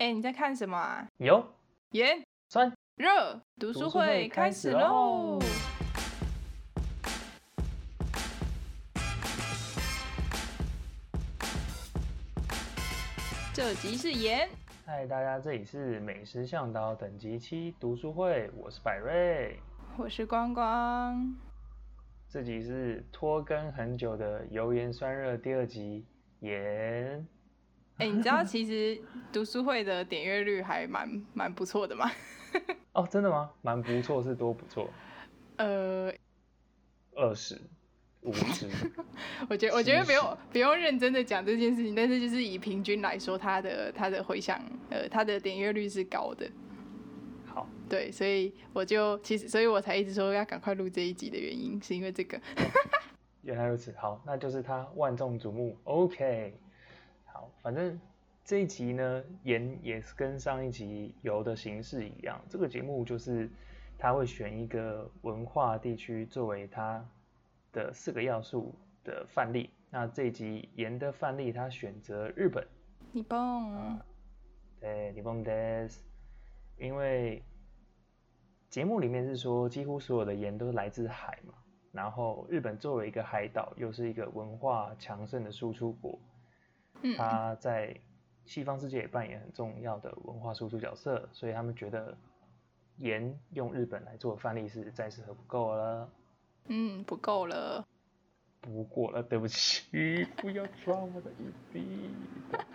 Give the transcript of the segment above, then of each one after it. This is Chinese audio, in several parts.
哎，你在看什么啊？有盐酸热读书会开始喽！这集是盐。嗨，大家，这里是美食向导等级七读书会，我是百瑞，我是光光。这集是拖更很久的油盐酸热第二集，盐。哎，你知道其实读书会的点阅率还蛮蛮不错的吗？哦，真的吗？蛮不错是多不错？呃，二十五十。我觉得我觉得不用不用认真的讲这件事情，但是就是以平均来说，它的它的回响，呃，它的点阅率是高的。好，对，所以我就其实，所以我才一直说要赶快录这一集的原因，是因为这个。原来如此，好，那就是它万众瞩目，OK。好，反正这一集呢，盐也是跟上一集游的形式一样。这个节目就是他会选一个文化地区作为他的四个要素的范例。那这一集盐的范例，他选择日本。日本。对，日本です。因为节目里面是说，几乎所有的盐都是来自海嘛。然后日本作为一个海岛，又是一个文化强盛的输出国。他在西方世界也扮演很重要的文化输出角色，所以他们觉得盐用日本来做范例是再适合不够了。嗯，不够了。不过了，对不起，不要抓我的一笔。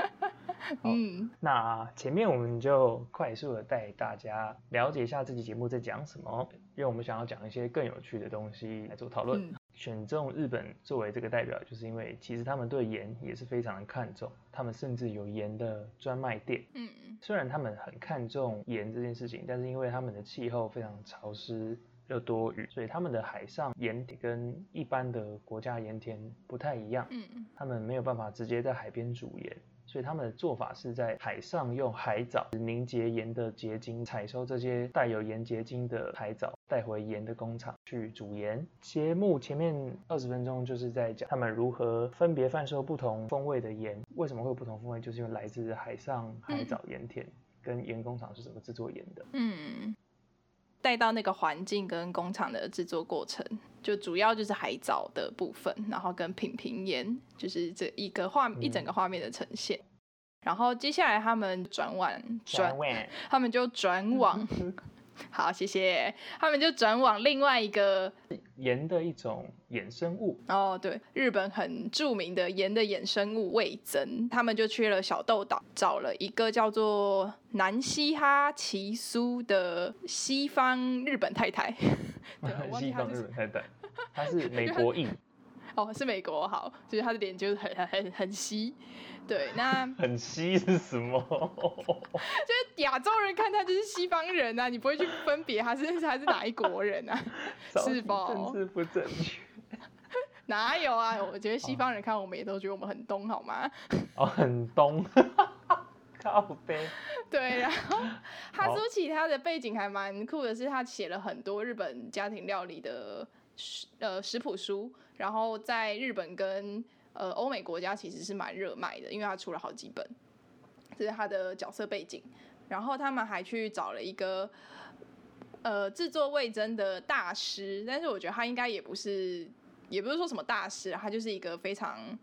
嗯，那前面我们就快速的带大家了解一下这期节目在讲什么，因为我们想要讲一些更有趣的东西来做讨论。选中日本作为这个代表，就是因为其实他们对盐也是非常的看重，他们甚至有盐的专卖店。嗯嗯虽然他们很看重盐这件事情，但是因为他们的气候非常潮湿又多雨，所以他们的海上盐田跟一般的国家盐田不太一样。嗯他们没有办法直接在海边煮盐。所以他们的做法是在海上用海藻凝结盐的结晶，采收这些带有盐结晶的海藻，带回盐的工厂去煮盐。节目前面二十分钟就是在讲他们如何分别贩售不同风味的盐。为什么会有不同风味？就是因为来自海上海藻盐田跟盐工厂是怎么制作盐的。嗯。带到那个环境跟工厂的制作过程，就主要就是海藻的部分，然后跟品评盐，就是这一个画一整个画面的呈现。然后接下来他们转往转，他们就转往。好，谢谢。他们就转往另外一个盐的一种衍生物哦，对，日本很著名的盐的衍生物味增，他们就去了小豆岛，找了一个叫做南西哈奇苏的西方日本太太。西方日本太太，她是美国 裔。哦，是美国好，就是他的脸就是很很很很稀，对，那 很稀是什么？就是亚洲人看他就是西方人啊，你不会去分别他是他是哪一国人啊？是否？政治不正确？哪有啊？我觉得西方人看我们也都觉得我们很东，好吗？哦，很东，靠背。对，然后哈苏奇他的背景还蛮酷的，是他写了很多日本家庭料理的食呃食谱书。然后在日本跟呃欧美国家其实是蛮热卖的，因为他出了好几本，这是他的角色背景。然后他们还去找了一个呃制作味增的大师，但是我觉得他应该也不是，也不是说什么大师，他就是一个非常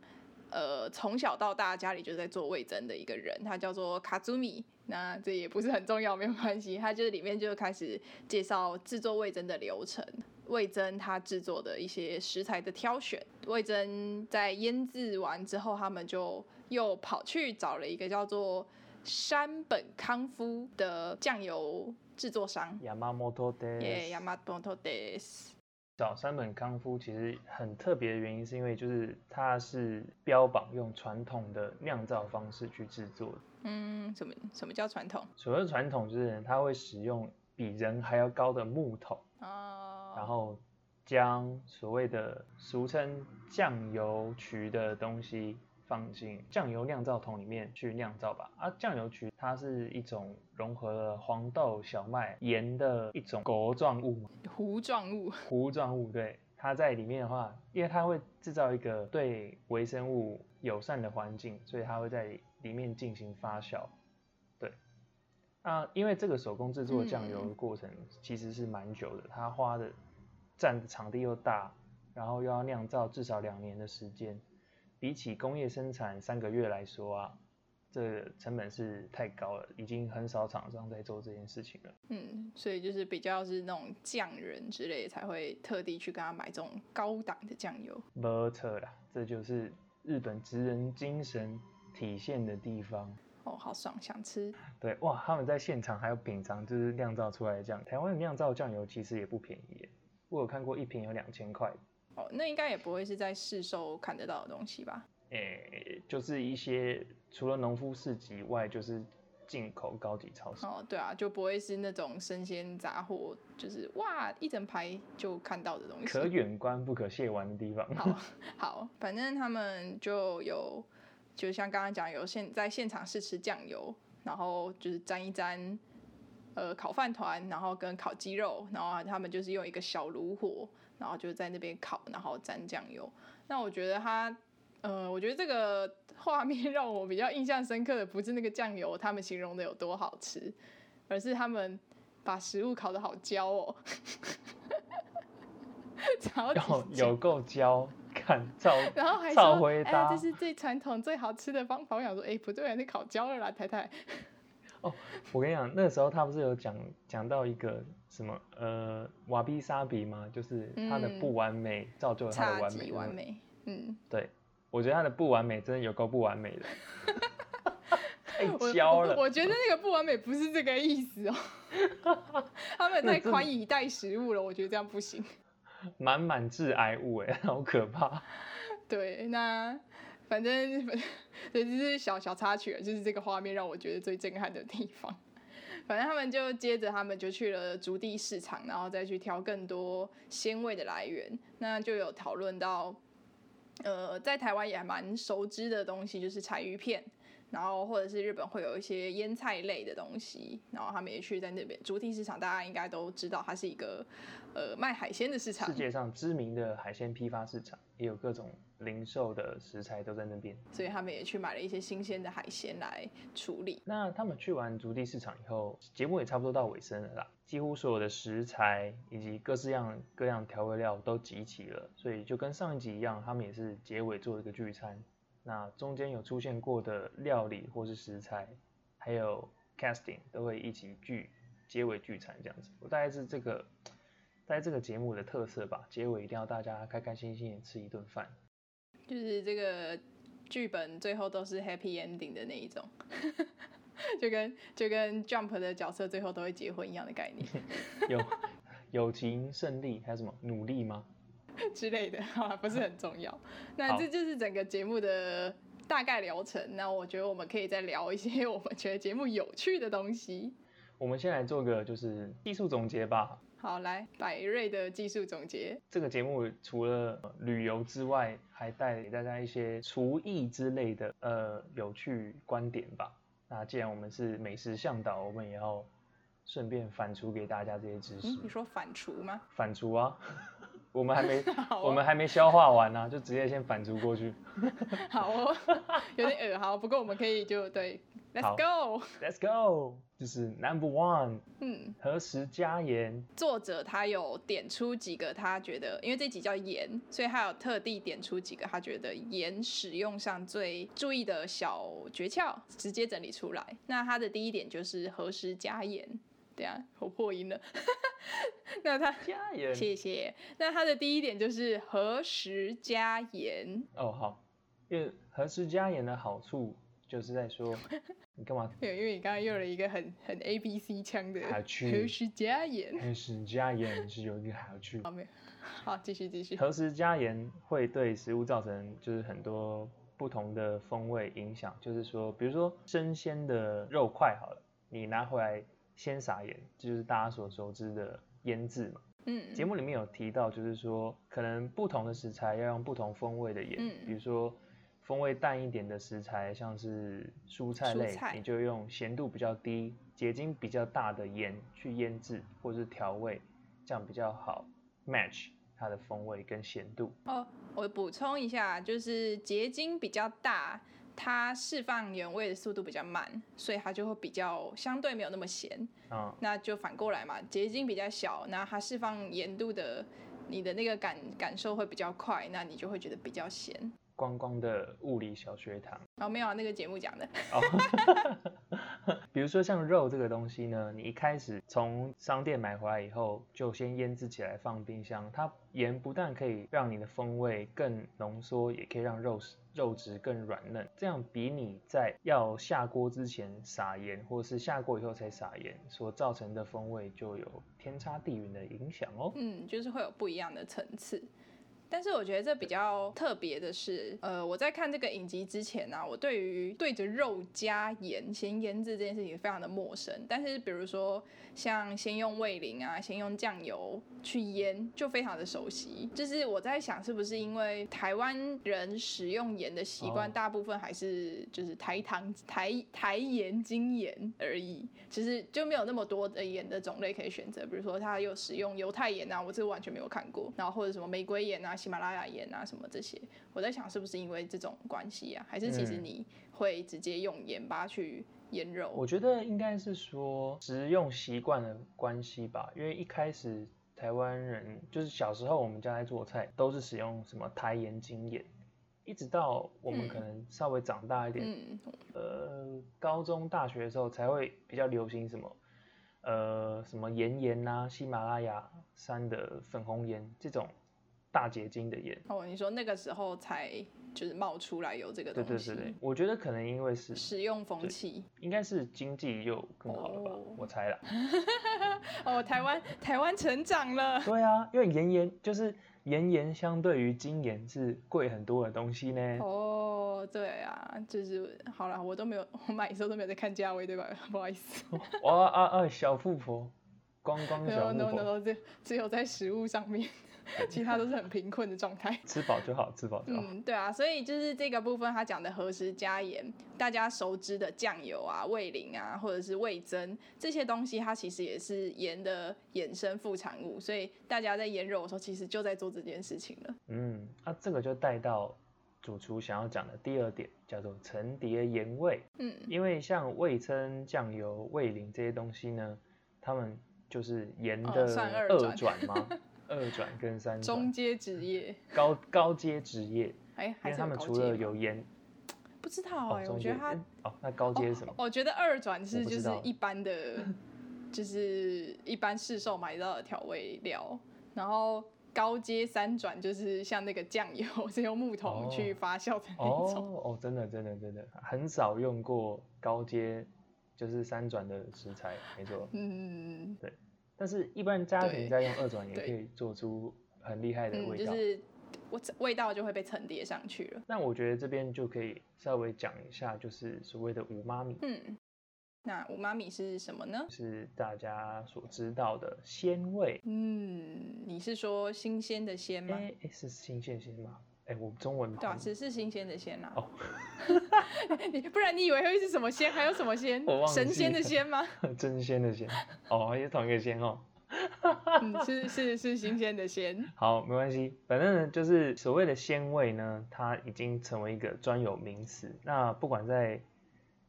呃从小到大家里就在做味增的一个人，他叫做卡祖米。那这也不是很重要，没有关系，他就是里面就开始介绍制作味增的流程。味增它制作的一些食材的挑选，味增在腌制完之后，他们就又跑去找了一个叫做山本康夫的酱油制作商。Yamamoto des。耶，Yamamoto des。找山本康夫其实很特别的原因，是因为就是它是标榜用传统的酿造方式去制作。嗯，什么什么叫传统？所谓传统就是它会使用比人还要高的木头。哦，然后将所谓的俗称酱油曲的东西放进酱油酿造桶里面去酿造吧。啊，酱油曲它是一种融合了黄豆、小麦、盐的一种糊状物。糊状物。糊状物，对。它在里面的话，因为它会制造一个对微生物友善的环境，所以它会在里面进行发酵。对，啊，因为这个手工制作酱油的过程其实是蛮久的，它花的占的场地又大，然后又要酿造至少两年的时间，比起工业生产三个月来说啊，这成本是太高了，已经很少厂商在做这件事情了。嗯，所以就是比较是那种匠人之类才会特地去跟他买这种高档的酱油。没错啦，这就是日本职人精神体现的地方。哦，好爽，想吃。对，哇，他们在现场还有品尝，就是酿造出来的酱。台湾的酿造酱油其实也不便宜耶，我有看过一瓶有两千块。哦，那应该也不会是在市售看得到的东西吧？诶、就是一些除了农夫市集外，就是进口高级超市。哦，对啊，就不会是那种生鲜杂货，就是哇一整排就看到的东西。可远观不可亵玩的地方。好 好，反正他们就有，就像刚刚讲，有现在现场试吃酱油，然后就是沾一沾，呃，烤饭团，然后跟烤鸡肉，然后他们就是用一个小炉火，然后就在那边烤，然后沾酱油。那我觉得它，呃，我觉得这个画面让我比较印象深刻的，不是那个酱油他们形容的有多好吃，而是他们把食物烤得好焦哦，超级有焦有够焦，看照 然后还说，哎这是最传统、最好吃的方法。我想说，哎，不对啊，那烤焦了啦，太太。我跟你讲，那时候他不是有讲讲到一个什么呃瓦比沙比吗？就是他的嗯不完美、造就了他的完美。完。美，嗯，对，我觉得他的不完美真的有够不完美的，太我焦了。我我觉得那个不完美不是这个意思哦，他们太宽以待食物了，我觉得这样不行。满满致癌物哎，好可怕。对，那反正对，这是小小插曲，就是这个画面让我觉得最震撼的地方。反正他们就接着，他们就去了竹地市场，然后再去挑更多鲜味的来源。那就有讨论到，呃，在台湾也还蛮熟知的东西，就是柴鱼片，然后或者是日本会有一些腌菜类的东西，然后他们也去在那边竹地市场，大家应该都知道，它是一个呃卖海鲜的市场世。界上知名的海鲜批发市场，也有各种零售的食材都在那边。所以他们也去买了一些新鲜的海鲜来处理。那他们去完竹地市场以后，节目也差不多到尾声了啦。几乎所有的食材以及各式样各样调味料都集齐了，所以就跟上一集一样，他们也是结尾做一个聚餐。那中间有出现过的料理或是食材，还有 casting 都会一起聚结尾聚餐这样子。我大概是这个，大概这个节目的特色吧。结尾一定要大家开开心心的吃一顿饭。就是这个剧本最后都是 happy ending 的那一种，就跟就跟 Jump 的角色最后都会结婚一样的概念 有友情胜利，还有什么努力吗？之类的，好吧，不是很重要。那好这就是整个节目的大概流程。那我觉得我们可以再聊一些我们觉得节目有趣的东西。我们先来做个就是技术总结吧。好，来百瑞的技术总结。这个节目除了呃旅游之外，还带给大家一些厨艺之类的呃有趣观点吧。那既然我们是美食向导，我们也要顺便反刍给大家这些知识。嗯，你说反刍吗？反刍啊，我们还没 哦我们还没消化完呢、就直接先反刍过去。好哦，有点耳好，不过我们可以就对，Let's go。Let's go，就是 Number One，嗯，何时加盐？作者他有点出几个他觉得，因为这集叫盐，所以他有特地点出几个他觉得盐使用上最注意的小诀窍，直接整理出来。那他的第一点就是何时加盐。对啊，我破音了。那他加盐。谢谢。那他的第一点就是何时加盐。哦，好，因为何时加盐的好处就是在说，你干嘛对，因为你刚刚用了一个很很 A B C 腔的好去何时加盐。何时加盐是有一个好处。好，没有。好，继续继续。何时加盐会对食物造成就是很多不同的风味影响，就是说，比如说生鲜的肉块好了，你拿回来先撒盐，这就是大家所熟知的腌制嘛。嗯，节目里面有提到，就是说可能不同的食材要用不同风味的盐，嗯比如说风味淡一点的食材，像是蔬菜类，菜你就用咸度比较低、结晶比较大的盐去腌制或是调味，这样比较好 match 它的风味跟咸度。哦，我补充一下，就是结晶比较大它释放原味的速度比较慢，所以它就会比较相对没有那么咸。啊，那就反过来嘛，结晶比较小，那它释放盐度的，你的那个感感受会比较快，那你就会觉得比较咸。光光的物理小学堂。哦，没有啊，那个节目讲的。哦，比如说像肉这个东西呢，你一开始从商店买回来以后，就先腌制起来放冰箱。它盐不但可以让你的风味更浓缩，也可以让肉肉质更软嫩。这样比你在要下锅之前撒盐，或是下锅以后才撒盐，所造成的风味就有天差地远的影响哦。嗯，就是会有不一样的层次。但是我觉得这比较特别的是，呃，我在看这个影集之前呢，我对于对着肉加盐先腌制这件事情非常的陌生。但是比如说像先用味淋啊，先用酱油去腌，就非常的熟悉。就是我在想，是不是因为台湾人使用盐的习惯，大部分还是就是台糖、台台盐、精盐而已，其实就没有那么多的盐的种类可以选择。比如说他有使用犹太盐啊，我这个完全没有看过，然后或者什么玫瑰盐啊。喜马拉雅盐啊，什么这些，我在想是不是因为这种关系啊，还是其实你会直接用盐巴去腌肉？我觉得应该是说食用习惯的关系吧，因为一开始台湾人就是小时候我们家在做菜都是使用什么台盐、精盐，一直到我们可能稍微长大一点，呃，高中、大学的时候才会比较流行什么，呃，什么盐盐呐，喜马拉雅山的粉红盐这种。大结晶的盐哦，你说那个时候才就是冒出来有这个东西？对对对我觉得可能因为是使用风气，应该是经济又更好了吧？我猜了。哦，台湾台湾成长了。对啊，因为盐盐就是盐盐相对于精盐是贵很多的东西呢。哦，对啊，就是好了，我都没有，我买的时候都没有在看价位，对吧？不好意思。哇啊啊！小富婆，光光小富婆。no no no，只只有在食物上面。其他都是很贫困的状态，吃饱就好，吃饱就好。嗯，对啊，所以就是这个部分，他讲的何时加盐，大家熟知的酱油啊、味淋啊，或者是味增这些东西，它其实也是盐的衍生副产物。所以大家在腌肉的时候，其实就在做这件事情了。嗯，那这个就带到主厨想要讲的第二点，叫做层叠盐味。嗯，因为像味增、酱油、味淋这些东西呢，他们就是盐的二转吗？二转跟三转，中阶职业，高高阶职业，哎，因为他们除了有烟，不知道哎，我觉得他哦，那高阶是什么？我觉得二转是就是一般的，就是一般市售买到的调味料，然后高阶三转就是像那个酱油 是用木桶去发酵的那种。哦，真的真的真的很少用过高阶就是三转的食材，没错。嗯，对。但是，一般家庭在用二转也可以做出很厉害的味道，就是味味道就会被层叠上去了。那我觉得这边就可以稍微讲一下，就是所谓的五妈咪。嗯，那五妈咪是什么呢？是大家所知道的鲜味。嗯，你是说新鲜的鲜吗？哎，是新鲜鲜吗？哎，我中文对啊，只是新鲜的鲜啊。哦，你不然你以为会是什么鲜？还有什么鲜？神仙的仙吗？真仙的仙。哦，也是同一个仙哦。嗯，是是是新鲜的鲜。好，没关系，反正呢，就是所谓的鲜味呢，它已经成为一个专有名词。那不管在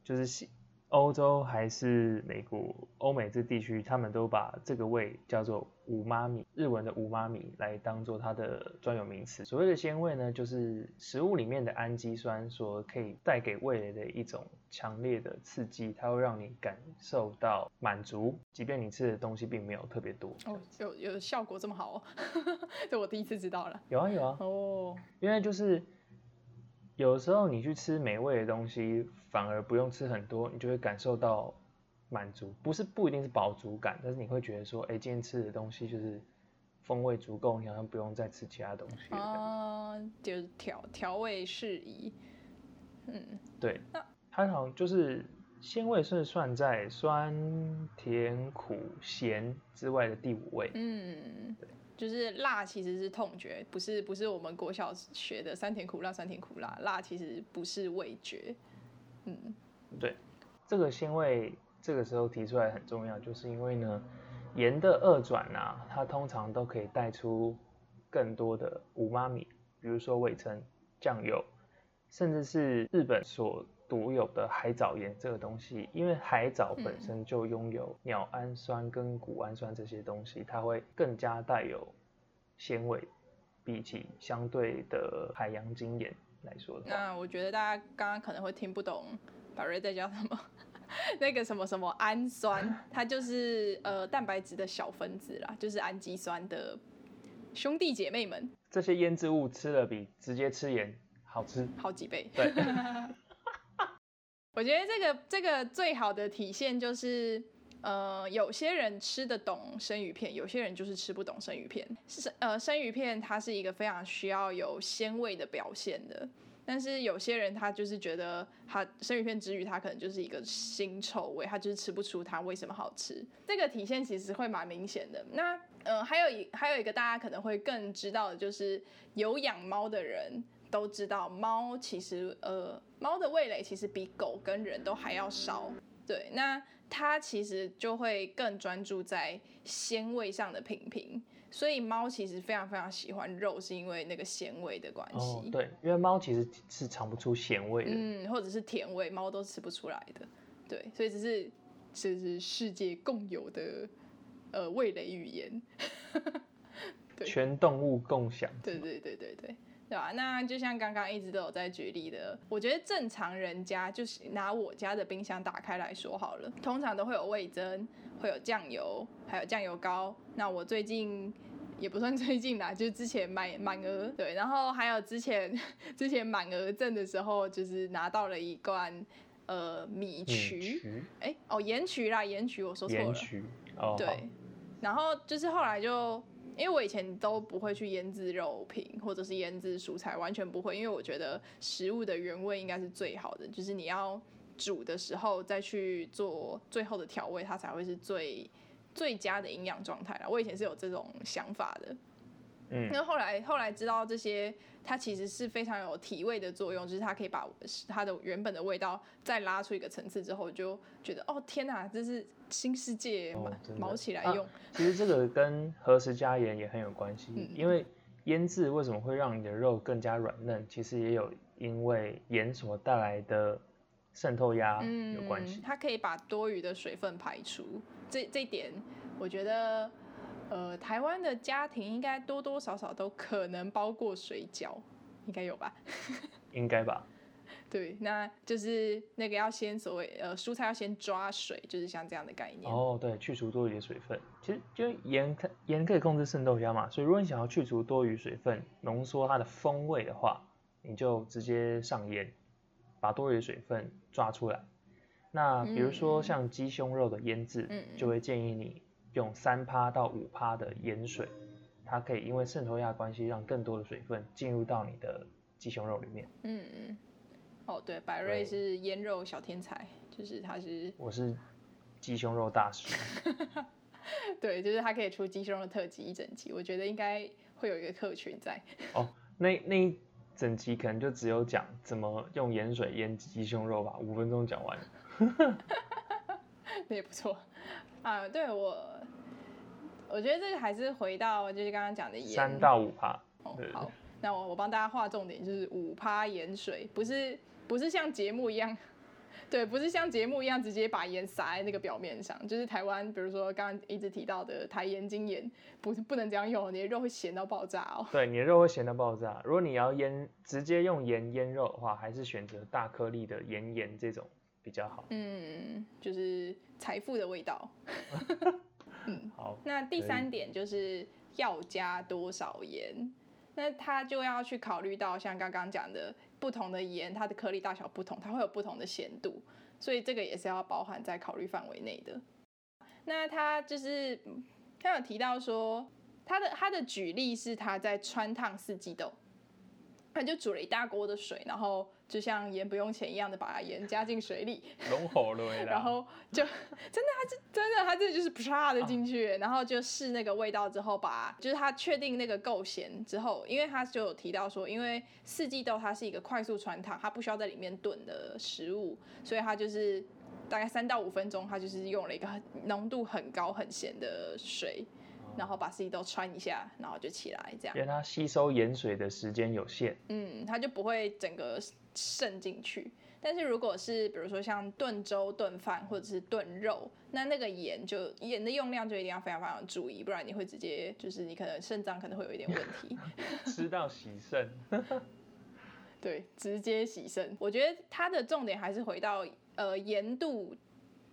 就是西。欧洲还是美国、欧美这地区，他们都把这个味叫做五妈米，日文的五妈米来当做它的专有名词。所谓的鲜味呢，就是食物里面的氨基酸所可以带给味蕾的一种强烈的刺激，它会让你感受到满足，即便你吃的东西并没有特别多。哦，有有效果这么好？这我第一次知道了。有啊有啊。哦，因为就是。有时候你去吃美味的东西，反而不用吃很多，你就会感受到满足，不是不一定是饱足感，但是你会觉得说，哎，今天吃的东西就是风味足够，你好像不用再吃其他东西。哦，就是调调味适宜。嗯，对。那它好像就是鲜味是算在酸甜苦咸之外的第五位。嗯，对。就是辣其实是痛觉，不是不是我们国小学的酸甜苦辣酸甜苦辣，辣其实不是味觉。嗯，对，这个鲜味这个时候提出来很重要，就是因为呢，盐的二转啊，它通常都可以带出更多的五妈米，比如说味噌、酱油、甚至是日本所独有的海藻盐这个东西，因为海藻本身就拥有鸟氨酸跟谷氨酸这些东西，它会更加带有鲜味，比起相对的海洋精盐来说的。那我觉得大家刚刚可能会听不懂宝瑞在讲什么，那个什么什么氨酸，它就是呃蛋白质的小分子啦，就是氨基酸的兄弟姐妹们，这些腌制物吃了比直接吃盐好吃。好几倍。对 我觉得这个这个最好的体现就是，呃，有些人吃得懂生鱼片，有些人就是吃不懂生鱼片。是呃，生鱼片它是一个非常需要有鲜味的表现的，但是有些人他就是觉得他生鱼片之余，他可能就是一个腥臭味，他就是吃不出它为什么好吃。这个体现其实会蛮明显的。那呃，还有一还有一个大家可能会更知道的就是，有养猫的人都知道，猫其实呃，猫的味蕾其实比狗跟人都还要少。对，那它其实就会更专注在鲜味上的品评，所以猫其实非常非常喜欢肉，是因为那个鲜味的关系。哦，对，因为猫其实是尝不出咸味的。嗯，或者是甜味，猫都吃不出来的。对，所以这是这是世界共有的呃味蕾语言。对全动物共享。对对对对对，对吧？那就像刚刚一直都有在举例的，我觉得正常人家就是拿我家的冰箱打开来说好了，通常都会有味增，会有酱油，还有酱油膏。那我最近。也不算 最近啦，就是之前买满额对，然后还有之前 之前满额赠的时候，就是拿到了一罐呃米米曲，曲，哎、哦盐曲啦，盐曲我说错了，对，然后就是后来就，因为我以前都不会去腌制肉品或者是腌制蔬菜，完全不会，因为我觉得食物的原味应该是最好的，就是你要煮的时候再去做最后的调味，它才会是最最佳的营养状态啦。我以前是有这种想法的，嗯那后来后来知道这些，它其实是非常有提味的作用，就是它可以把它的原本的味道再拉出一个层次之后，就觉得哦天哪，这是新世界，哦毛起来啊用。其实这个跟何时加盐也很有关系，嗯因为腌制为什么会让你的肉更加软嫩，其实也有因为盐所带来的渗透压有关系。嗯它可以把多余的水分排出，这这一点我觉得，呃，台湾的家庭应该多多少少都可能包过水饺，应该有吧？应该吧？对，那就是那个要先所谓呃蔬菜要先抓水，就是像这样的概念。哦，对，去除多余的水分。其实就盐可盐可以控制渗透压嘛，所以如果你想要去除多余水分，浓缩它的风味的话，你就直接上盐，把多余的水分抓出来。那比如说嗯像鸡胸肉的腌制，嗯就会建议你用三趴到五趴的盐水，它可以因为渗透压关系，让更多的水分进入到你的鸡胸肉里面。嗯嗯，哦对，百瑞是腌肉小天才，就是他是我是鸡胸肉大师，对，就是他可以出鸡胸肉特辑一整集，我觉得应该会有一个客群在。哦，那那一整集可能就只有讲怎么用盐水腌鸡胸肉吧，五分钟讲完。那也不错啊。对我，我觉得这个还是回到就是刚刚讲的盐三到五趴，哦，好，那我我帮大家画重点，就是五趴盐水，不是不是像节目一样，对，不是像节目一样直接把盐撒在那个表面上，就是台湾，比如说刚刚一直提到的台盐、精盐，不是不能这样用，你的肉会咸到爆炸哦。对，你的肉会咸到爆炸。如果你要腌，直接用盐腌肉的话，还是选择大颗粒的盐盐这种比较好。嗯，就是财富的味道。嗯好，那第三点就是要加多少盐，那他就要去考虑到像刚刚讲的不同的盐，它的颗粒大小不同，它会有不同的咸度，所以这个也是要包含在考虑范围内的。那他就是嗯他有提到说，他的他的举例是他在穿烫四季豆，他就煮了一大锅的水，然后就像盐不用钱一样的把盐加进水里，龙火了然后就 真的，他就真的，他这就是啪的进去，然后就试那个味道之后把，就是他确定那个够咸之后，因为他就有提到说，因为四季豆它是一个快速传糖，它不需要在里面炖的食物，所以它就是大概三到五分钟，它就是用了一个很浓度很高很咸的水，然后把自己都穿一下，然后就起来这样因。为它吸收盐水的时间有限，嗯，它就不会整个渗进去。但是如果是比如说像炖粥、炖饭或者是炖肉，那那个盐就盐的用量就一定要非常非常注意，不然你会直接就是你可能肾脏可能会有一点问题。吃到洗肾。对，直接洗肾。我觉得它的重点还是回到呃盐度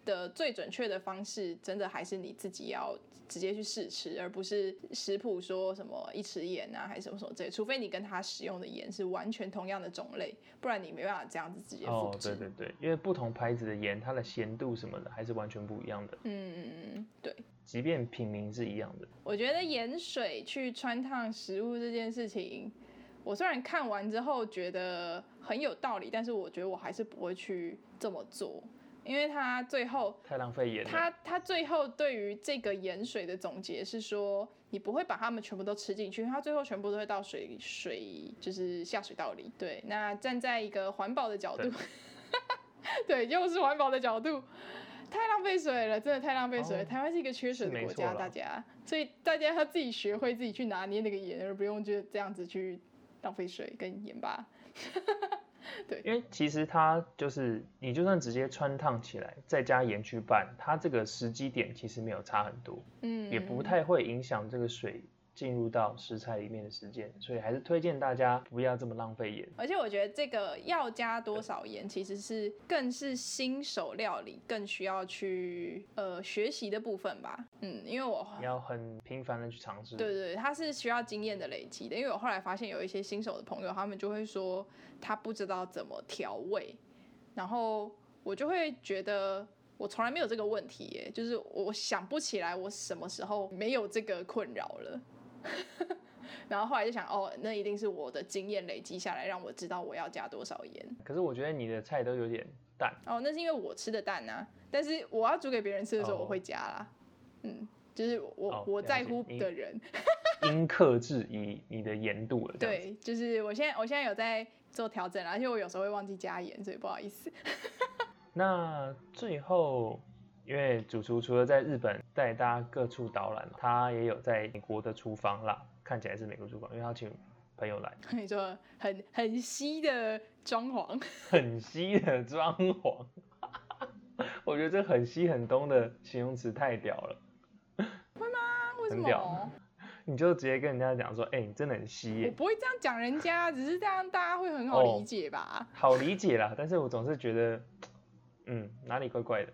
的最准确的方式，真的还是你自己要直接去试吃，而不是食谱说什么一匙盐啊，还是什么什么之类。除非你跟他使用的盐是完全同样的种类，不然你没办法这样子直接哦复，制。对对对，因为不同牌子的盐，它的咸度什么的还是完全不一样的，嗯嗯嗯，对。即便品名是一样的。我觉得盐水去穿烫食物这件事情，我虽然看完之后觉得很有道理，但是我觉得我还是不会去这么做，因为他最后太浪费盐。他他最后对于这个盐水的总结是说，你不会把它们全部都吃进去，它最后全部都会到水水就是下水道里。对，那站在一个环保的角度，对，又是环保的角度。太浪费水了，真的太浪费水了。哦台湾是一个缺水的国家，大家，所以大家要自己学会自己去拿捏那个盐，而不用就这样子去浪费水跟盐巴。因为其实它就是你就算直接穿烫起来，再加盐去拌，它这个时机点其实没有差很多，嗯，也不太会影响这个水进入到食材里面的时间，所以还是推荐大家不要这么浪费盐。而且我觉得这个要加多少盐，其实是更是新手料理更需要去呃学习的部分吧。嗯，因为我你要很频繁的去尝试。对对对，它是需要经验的累积的。因为我后来发现有一些新手的朋友，他们就会说他不知道怎么调味，然后我就会觉得我从来没有这个问题耶，就是我想不起来我什么时候没有这个困扰了。然后后来就想，哦，那一定是我的经验累积下来，让我知道我要加多少盐。可是我觉得你的菜都有点淡，哦，那是因为我吃的淡啊，但是我要煮给别人吃的时候，哦我会加啦。嗯，就是我、哦我在乎的人，应克制你你的盐度了。对，就是我现在我现在有在做调整啦，而且我有时候会忘记加盐，所以不好意思。那最后，因为主厨除了在日本带大家各处导览，他也有在美国的厨房啦，看起来是美国厨房，因为他请朋友来，你说很很稀的装潢，很西的装潢，我觉得这很西很东的形容词太屌了，会吗，为什很屌么？你就直接跟人家讲说，哎、你真的很西我，不会这样讲人家，只是这样大家会很好哦理解吧？好理解啦，但是我总是觉得，嗯，哪里怪怪的。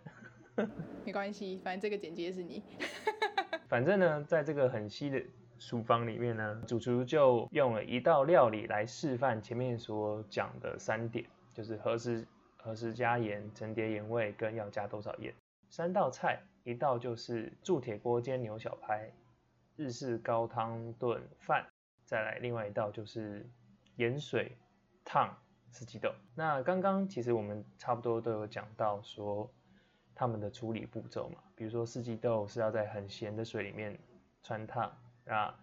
没关系，反正这个简介是你。反正呢，在这个很稀的厨房里面呢，主厨就用了一道料理来示范前面所讲的三点，就是何时何时加盐、层叠盐味跟要加多少盐。三道菜，一道就是铸铁锅煎牛小排，日式高汤炖饭，再来另外一道就是盐水烫四季豆。那刚刚其实我们差不多都有讲到说他们的处理步骤嘛，比如说四季豆是要在很咸的水里面穿烫，那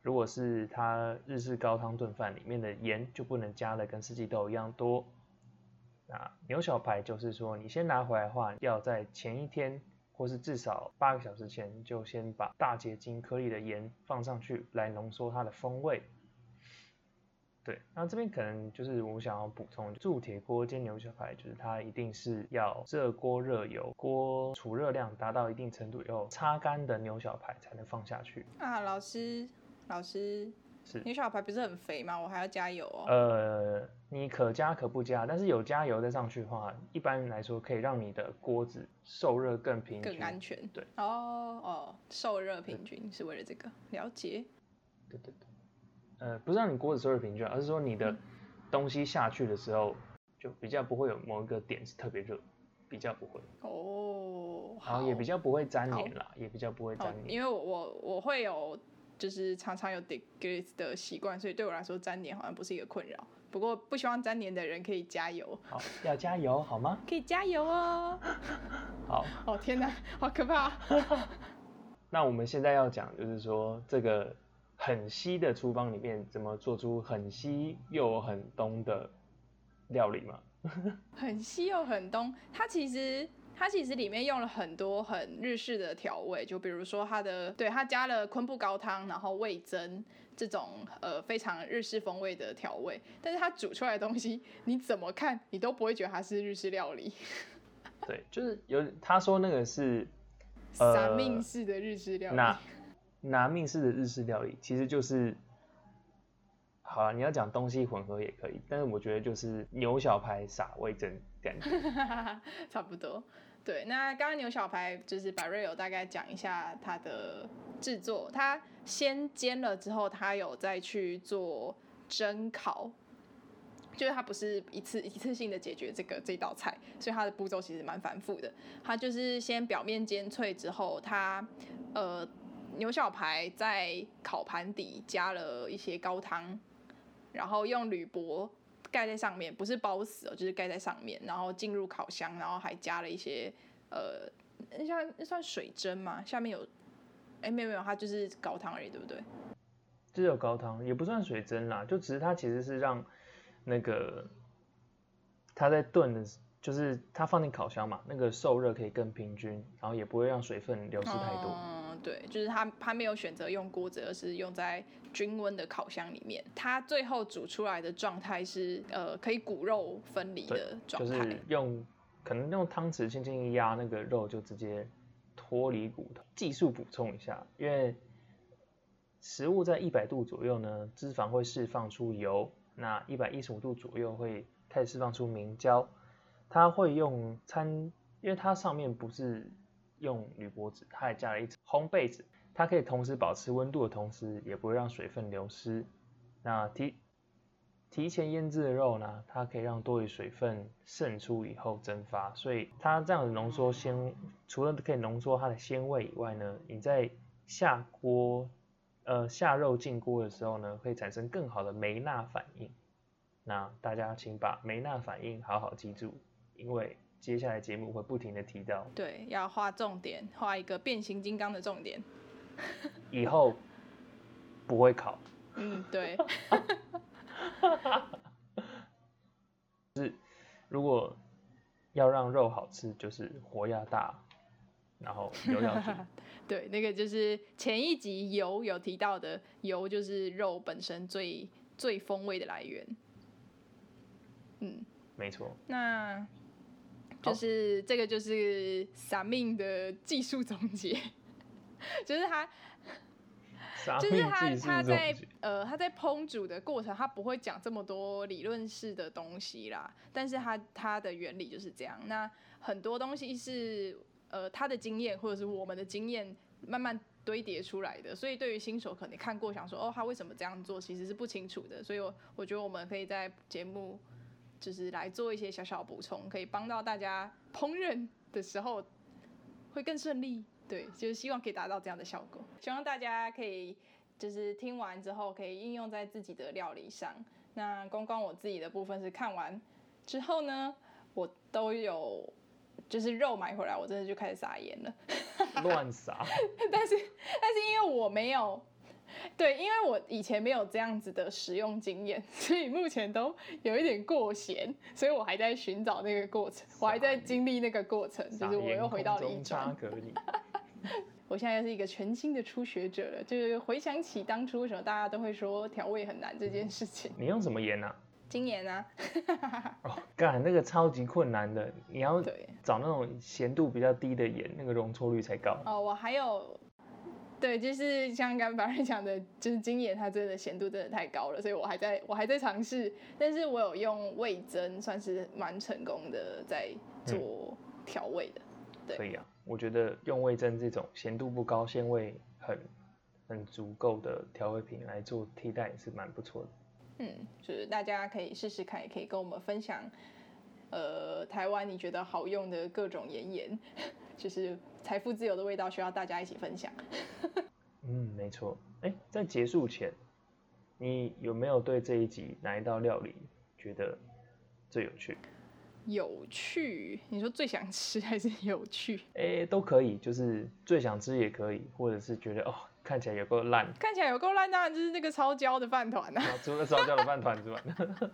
如果是它日式高汤炖饭里面的盐就不能加的跟四季豆一样多。那牛小排就是说你先拿回来的话，要在前一天或是至少八个小时前就先把大结晶颗粒的盐放上去，来浓缩它的风味。对，那这边可能就是我想要补充，铸铁锅煎牛小排，就是它一定是要热锅热油，锅储热量达到一定程度以后，擦干的牛小排才能放下去。啊，老师，老师，是牛小排不是很肥吗？我还要加油哦。呃，你可加可不加，但是有加油再上去的话，一般来说可以让你的锅子受热更平均。更安全。对，哦哦，受热平均是为了这个了解。对对对。呃，不是让你锅子受热平均，而是说你的东西下去的时候，就比较不会有某一个点是特别热，比较不会，哦，然后也比较较不会粘黏啦，也比较不会好粘，黏。因为我我我会有就是常常有 degrees 的习惯，所以对我来说粘黏好像不是一个困扰。不过不希望粘黏的人可以加油，好，要加油好吗？可以加油哦。好，哦天哪，好可怕！那我们现在要讲就是说这个很西的厨房里面怎么做出很西又很东的料理吗？很西又很东，它其实它其实里面用了很多很日式的调味，就比如说它的，对，它加了昆布高汤，然后味增这种呃非常日式风味的调味，但是它煮出来的东西，你怎么看你都不会觉得它是日式料理。对，就是有他说那个是 三命式的日式料理，拿拿命式的日式料理，其实就是好了，你要讲东西混合也可以，但是我觉得就是牛小排撒味增感觉，差不多。对，那刚刚牛小排就是把瑞友大概讲一下它的制作，它先煎了之后，它有再去做蒸烤，就是它不是一次一次性的解决这个这道菜，所以它的步骤其实蛮繁复的。它就是先表面煎脆之后，它呃牛小排在烤盘底加了一些高汤，然后用铝箔。盖在上面，不是包死哦，就是盖在上面，然后进入烤箱，然后还加了一些呃，那像那算水蒸吗？下面有，哎，没有没有，它就是高汤而已，对不对？只有高汤，也不算水蒸啦，就只是它其实是让那个它在炖的，就是它放进烤箱嘛，那个受热可以更平均，然后也不会让水分流失太多。嗯，对，就是它它没有选择用锅子，而是用在。均温的烤箱里面，它最后煮出来的状态是呃可以骨肉分离的状态，就是用可能用汤匙轻轻一压，那个肉就直接脱离骨头。技术补充一下，因为食物在一百度左右呢，脂肪会释放出油，那一百一十五度左右会开始释放出明胶。它会用餐，因为它上面不是用铝箔纸，它还加了一层烘焙纸。它可以同时保持温度的同时，也不会让水分流失。那提提前腌制的肉呢？它可以让多余水分渗出以后蒸发，所以它这样子浓缩鲜，除了可以浓缩它的鲜味以外呢，你在下锅呃下肉进锅的时候呢，会产生更好的梅纳反应。那大家请把梅纳反应好好记住，因为接下来节目会不停的提到。对，要画重点，画一个变形金刚的重点。以后不会考。嗯，对。是，如果要让肉好吃，就是火要大，然后油要足。对，那个就是前一集油有提到的，油就是肉本身最最风味的来源。嗯，没错。那就是这个就是撒命的技术总结。就是他，就是他，他在呃，他在烹煮的过程，他不会讲这么多理论式的东西啦。但是他他的原理就是这样。那很多东西是呃他的经验或者是我们的经验慢慢堆叠出来的。所以对于新手可能看过想说哦他为什么这样做，其实是不清楚的。所以我我觉得我们可以在节目就是来做一些小小补充，可以帮到大家烹饪的时候会更顺利。对，就是希望可以达到这样的效果。希望大家可以就是听完之后可以应用在自己的料理上。那光光我自己的部分是看完之后呢，我都有就是肉买回来，我真的就开始撒盐了。乱撒。但是但是因为我没有。对，因为我以前没有这样子的使用经验，所以目前都有一点过咸，所以我还在寻找那个过程，我还在经历那个过程，就是我又回到了一川。我现在又是一个全新的初学者了，就是回想起当初为什么大家都会说调味很难这件事情。你用什么盐呢？精盐啊。哦，干那个超级困难的，你要找那种咸度比较低的盐，那个容错率才高。哦，我还有。对，就是像刚刚白人讲的，就是精盐它真的咸度真的太高了，所以我还在我还在尝试，但是我有用味增，算是蛮成功的在做调味的。对，可以啊，我觉得用味增这种咸度不高、鲜味很很足够的调味品来做替代也是蛮不错的。嗯，就是大家可以试试看，也可以跟我们分享，呃，台湾你觉得好用的各种盐盐。就是财富自由的味道，需要大家一起分享。嗯，没错。哎，在结束前，你有没有对这一集哪一道料理觉得最有趣？有趣？你说最想吃还是有趣？哎，都可以，就是最想吃也可以，或者是觉得哦，看起来有够烂。看起来有够烂，当然就是那个超焦的饭团啊。除了超焦的饭团之外，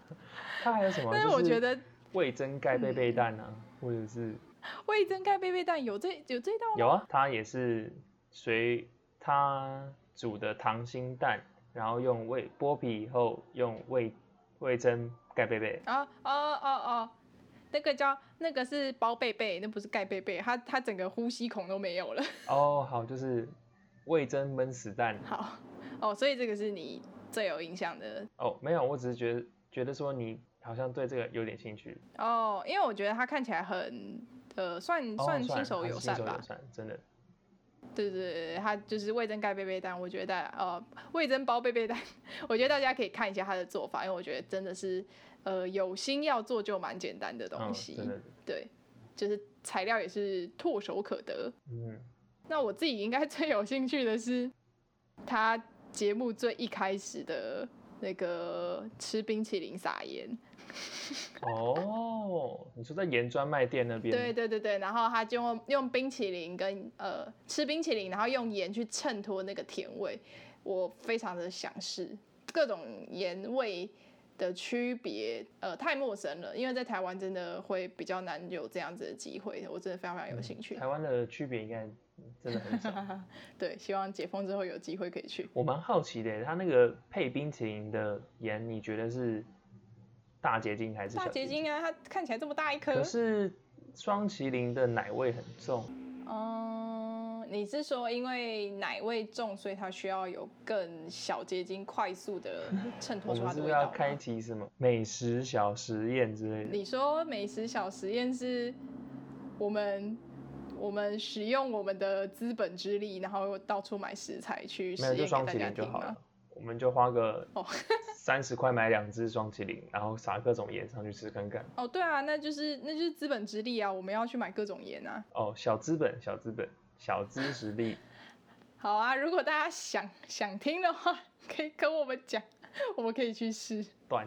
它还有什么？但是我觉得味增盖贝贝蛋啊，或者是。味增盖贝贝蛋有这有这道吗？有啊，它也是随它煮的溏心蛋，然后用味剥皮以后用味味增盖贝贝。啊哦哦哦，那个叫那个是包贝贝，那不是盖贝贝，它它整个呼吸孔都没有了。哦，好，就是味增闷死蛋。好哦，所以这个是你最有印象的哦，没有，我只是觉得觉得说你好像对这个有点兴趣。哦，因为我觉得它看起来很呃算哦算新手友善吧真的。对对对对，它就是味增盖贝贝蛋，我觉得呃味增包贝贝蛋，我觉得大家可以看一下他的做法，因为我觉得真的是呃有心要做就蛮简单的东嗯，西。对，就是材料也是唾手可得。嗯，那我自己应该最有兴趣的是他节目最一开始的那个吃冰淇淋撒盐，哦，你说在盐专卖店那边？对对对对，然后他就用用冰淇淋跟呃吃冰淇淋，然后用盐去衬托那个甜味，我非常的想试各种盐味的区别，呃，太陌生了，因为在台湾真的会比较难有这样子的机会，我真的非常非常有兴趣。台湾的区别应该真的很少。对，希望解封之后有机会可以去。我蛮好奇的，它那个配冰淇淋的盐，你觉得是大结晶还是小大结晶啊，它看起来这么大一颗可。是双麒麟的奶味很重，嗯，你是说因为奶味重，所以它需要有更小结晶、快速的衬托出它的味道不是要开吗？启什么美食小实验之类的？你说美食小实验是我们我们使用我们的资本之力，然后到处买食材去实没有，验给就双麒大家听吗麟就好了？。我们就花个哦 三十块买两只双麒麟，然后撒各种盐上去吃看看。哦，对啊，那就是那就是资本之力啊，我们要去买各种盐啊。哦，小资本，小资本，小资实力。好啊，如果大家想想听的话，可以跟我们讲，我们可以去试。短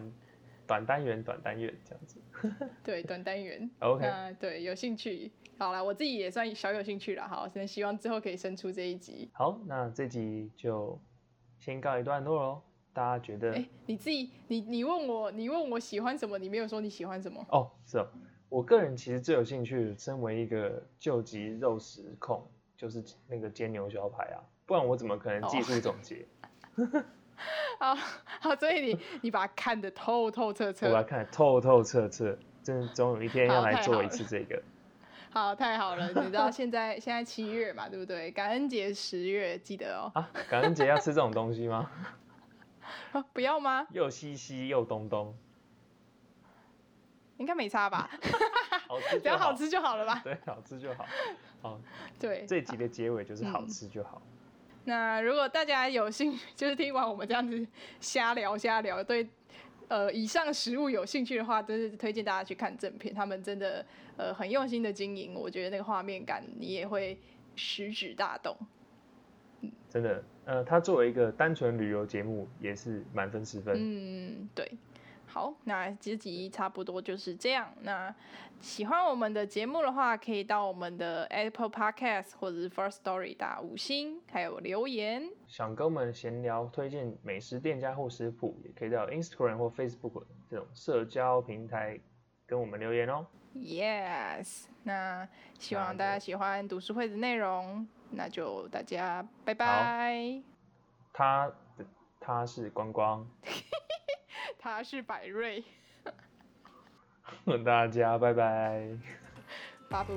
短单元，短单元这样子。对，短单元。OK，那对，有兴趣。好啦，我自己也算小有兴趣了。好，真的希望之后可以生出这一集。好，那这集就先告一段落喽。大家觉得？哎、你自己，你你问我，你问我喜欢什么，你没有说你喜欢什么。哦，是哦，我个人其实最有兴趣，身为一个救急肉食控，就是那个煎牛小排啊，不然我怎么可能技术总结？好好，所以你你把它看得透透彻我彻。要看得透透彻彻，真的总有一天要来做一次这个。好，太好了。你知道现在现在七月嘛，对不对？感恩节十月，记得哦。啊，感恩节要吃这种东西吗？啊 不要吗？又西西又东东，应该没差吧？好吃就只要好，吃就好了吧？对，好吃就好。好，对。这集的结尾就是好嗯吃就好。那如果大家有兴趣，就是听完我们这样子瞎聊瞎聊，对呃以上食物有兴趣的话，真是推荐大家去看正片，他们真的呃很用心的经营，我觉得那个画面感你也会食指大动。真的，呃，它作为一个单纯旅游节目，也是满分十分。嗯，对。好，那这集差不多就是这样。那喜欢我们的节目的话，可以到我们的 Apple Podcast 或者是 First Story 打五星，还有留言。想跟我们闲聊、推荐美食店家或食谱，也可以到 Instagram 或 Facebook 这种社交平台跟我们留言哦。Yes，那希望大家喜欢读书会的内容，那就大家拜拜。他他是光光，他是百瑞，大家拜拜。巴布。